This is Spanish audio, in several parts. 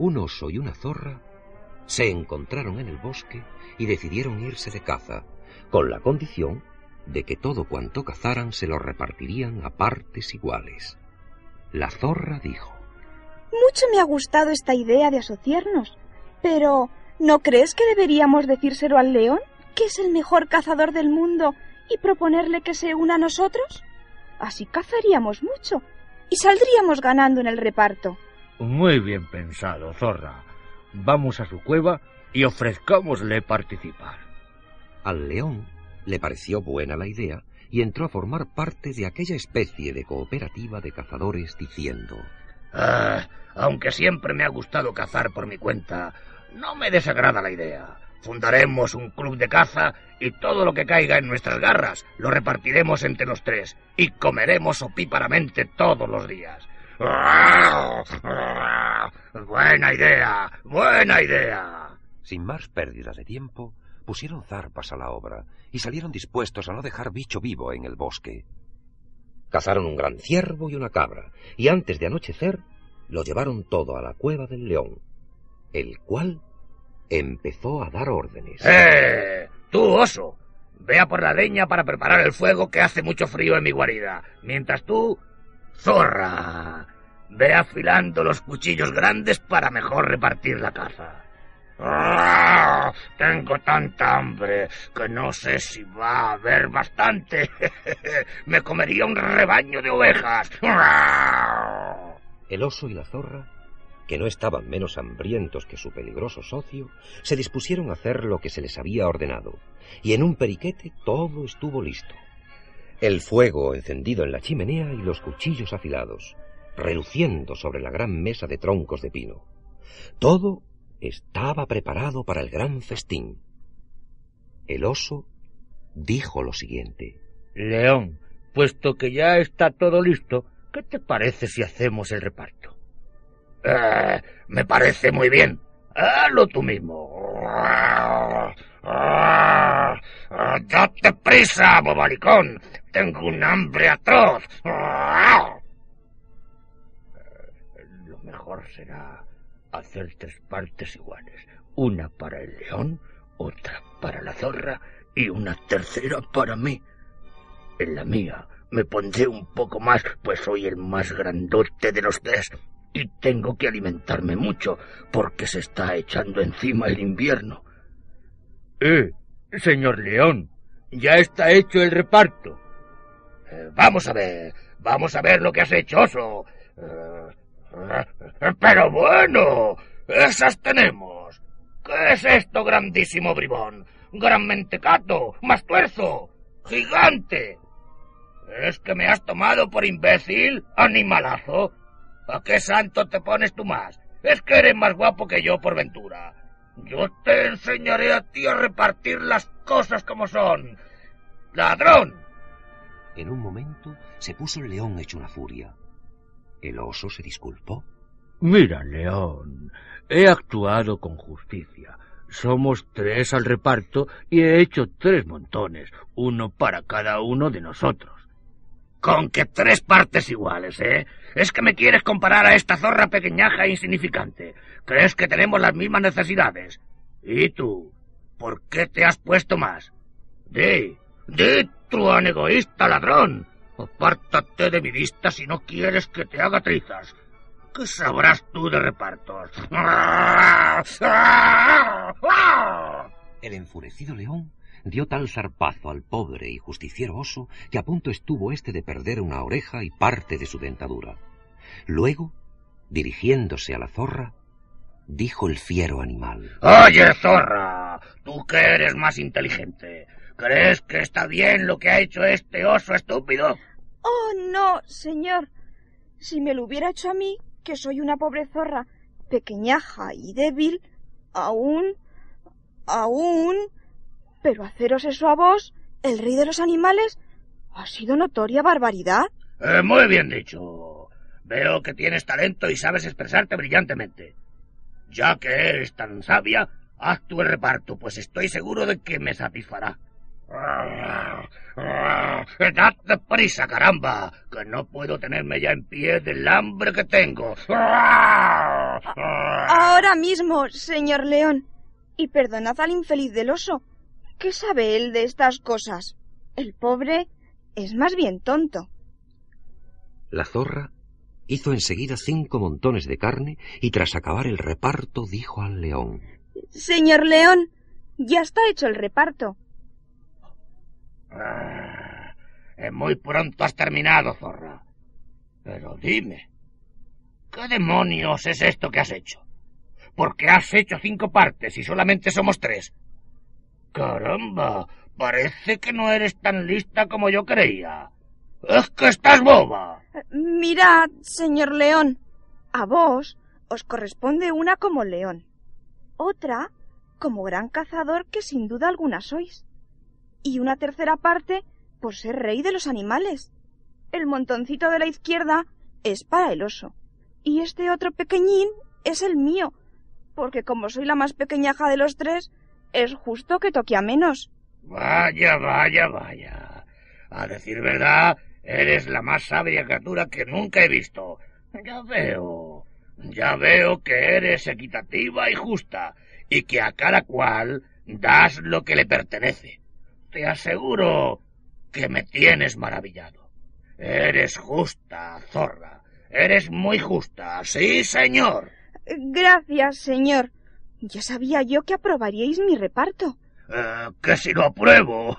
un oso y una zorra se encontraron en el bosque y decidieron irse de caza, con la condición de que todo cuanto cazaran se lo repartirían a partes iguales. La zorra dijo Mucho me ha gustado esta idea de asociarnos, pero ¿no crees que deberíamos decírselo al león, que es el mejor cazador del mundo, y proponerle que se una a nosotros? Así cazaríamos mucho y saldríamos ganando en el reparto. Muy bien pensado, zorra. Vamos a su cueva y ofrezcámosle participar. Al león le pareció buena la idea y entró a formar parte de aquella especie de cooperativa de cazadores diciendo ah, aunque siempre me ha gustado cazar por mi cuenta, no me desagrada la idea. Fundaremos un club de caza y todo lo que caiga en nuestras garras lo repartiremos entre los tres y comeremos opíparamente todos los días. Buena idea, buena idea. Sin más pérdida de tiempo, pusieron zarpas a la obra y salieron dispuestos a no dejar bicho vivo en el bosque. Cazaron un gran ciervo y una cabra, y antes de anochecer lo llevaron todo a la cueva del león, el cual empezó a dar órdenes. ¡Eh! ¡Tú, oso! Vea por la leña para preparar el fuego que hace mucho frío en mi guarida. Mientras tú, zorra, ve afilando los cuchillos grandes para mejor repartir la caza. ¡Ah! Tengo tanta hambre que no sé si va a haber bastante. Me comería un rebaño de ovejas. El oso y la zorra que no estaban menos hambrientos que su peligroso socio, se dispusieron a hacer lo que se les había ordenado, y en un periquete todo estuvo listo. El fuego encendido en la chimenea y los cuchillos afilados, reluciendo sobre la gran mesa de troncos de pino. Todo estaba preparado para el gran festín. El oso dijo lo siguiente. León, puesto que ya está todo listo, ¿qué te parece si hacemos el reparto? Eh, me parece muy bien. Hazlo tú mismo. ¡Date prisa, bobalicón! Tengo un hambre atroz. Mejor será hacer tres partes iguales. Una para el león, otra para la zorra y una tercera para mí. En la mía me pondré un poco más, pues soy el más grandote de los tres y tengo que alimentarme mucho porque se está echando encima el invierno. Eh, señor León, ya está hecho el reparto. Eh, vamos a ver, vamos a ver lo que has hecho, oso. Eh, pero bueno, esas tenemos. ¿Qué es esto, grandísimo bribón? Gran mentecato, más tuerzo, gigante. ¿Es que me has tomado por imbécil, animalazo? ¿A qué santo te pones tú más? Es que eres más guapo que yo por ventura. Yo te enseñaré a ti a repartir las cosas como son. ¡Ladrón! En un momento se puso el león hecho una furia. El oso se disculpó. Mira, león, he actuado con justicia. Somos tres al reparto y he hecho tres montones, uno para cada uno de nosotros. Con que tres partes iguales, ¿eh? ¿Es que me quieres comparar a esta zorra pequeñaja e insignificante? ¿Crees que tenemos las mismas necesidades? ¿Y tú? ¿Por qué te has puesto más? Di, di, truán egoísta ladrón. Apártate de mi vista si no quieres que te haga trizas. ¿Qué sabrás tú de repartos? El enfurecido león dio tal zarpazo al pobre y justiciero oso que a punto estuvo éste de perder una oreja y parte de su dentadura. Luego, dirigiéndose a la zorra, dijo el fiero animal. Oye, zorra, tú que eres más inteligente, ¿crees que está bien lo que ha hecho este oso estúpido? Oh, no, señor. Si me lo hubiera hecho a mí, que soy una pobre zorra, pequeñaja y débil, aún... aún... Pero haceros eso a vos, el rey de los animales, ha sido notoria barbaridad. Eh, muy bien dicho. Veo que tienes talento y sabes expresarte brillantemente. Ya que eres tan sabia, haz tu el reparto, pues estoy seguro de que me satisfará. ¡Date prisa, caramba! Que no puedo tenerme ya en pie del hambre que tengo. Ahora mismo, señor león. Y perdonad al infeliz del oso. ¿Qué sabe él de estas cosas? El pobre es más bien tonto. La zorra hizo enseguida cinco montones de carne y tras acabar el reparto dijo al león Señor león, ya está hecho el reparto. Ah, muy pronto has terminado, zorra. Pero dime, ¿qué demonios es esto que has hecho? Porque has hecho cinco partes y solamente somos tres. Caramba, parece que no eres tan lista como yo creía. Es que estás boba. Mirad, señor león, a vos os corresponde una como león, otra como gran cazador que sin duda alguna sois, y una tercera parte por ser rey de los animales. El montoncito de la izquierda es para el oso, y este otro pequeñín es el mío, porque como soy la más pequeñaja de los tres, es justo que toque a menos. Vaya, vaya, vaya. A decir verdad, eres la más sabia criatura que nunca he visto. Ya veo, ya veo que eres equitativa y justa, y que a cada cual das lo que le pertenece. Te aseguro que me tienes maravillado. Eres justa, zorra. Eres muy justa, sí, señor. Gracias, señor. Ya sabía yo que aprobaríais mi reparto. Eh, que si lo apruebo.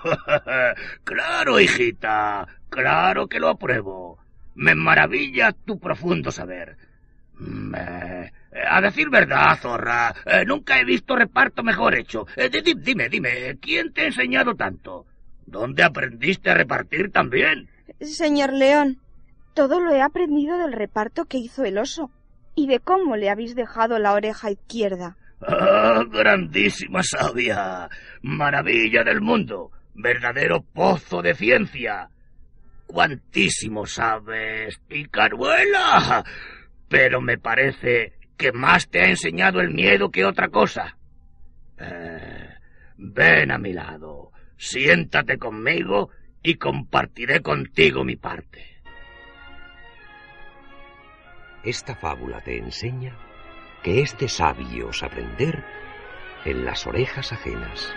claro, hijita, claro que lo apruebo. Me maravilla tu profundo saber. A decir verdad, zorra, eh, nunca he visto reparto mejor hecho. Eh, dime, dime, ¿quién te ha enseñado tanto? ¿Dónde aprendiste a repartir también? Señor León, todo lo he aprendido del reparto que hizo el oso y de cómo le habéis dejado la oreja izquierda. ¡Ah, grandísima sabia! ¡Maravilla del mundo! ¡Verdadero pozo de ciencia! ¡Cuantísimo sabes, picaruela! Pero me parece que más te ha enseñado el miedo que otra cosa. Eh, ven a mi lado, siéntate conmigo y compartiré contigo mi parte. Esta fábula te enseña que es de sabios aprender en las orejas ajenas.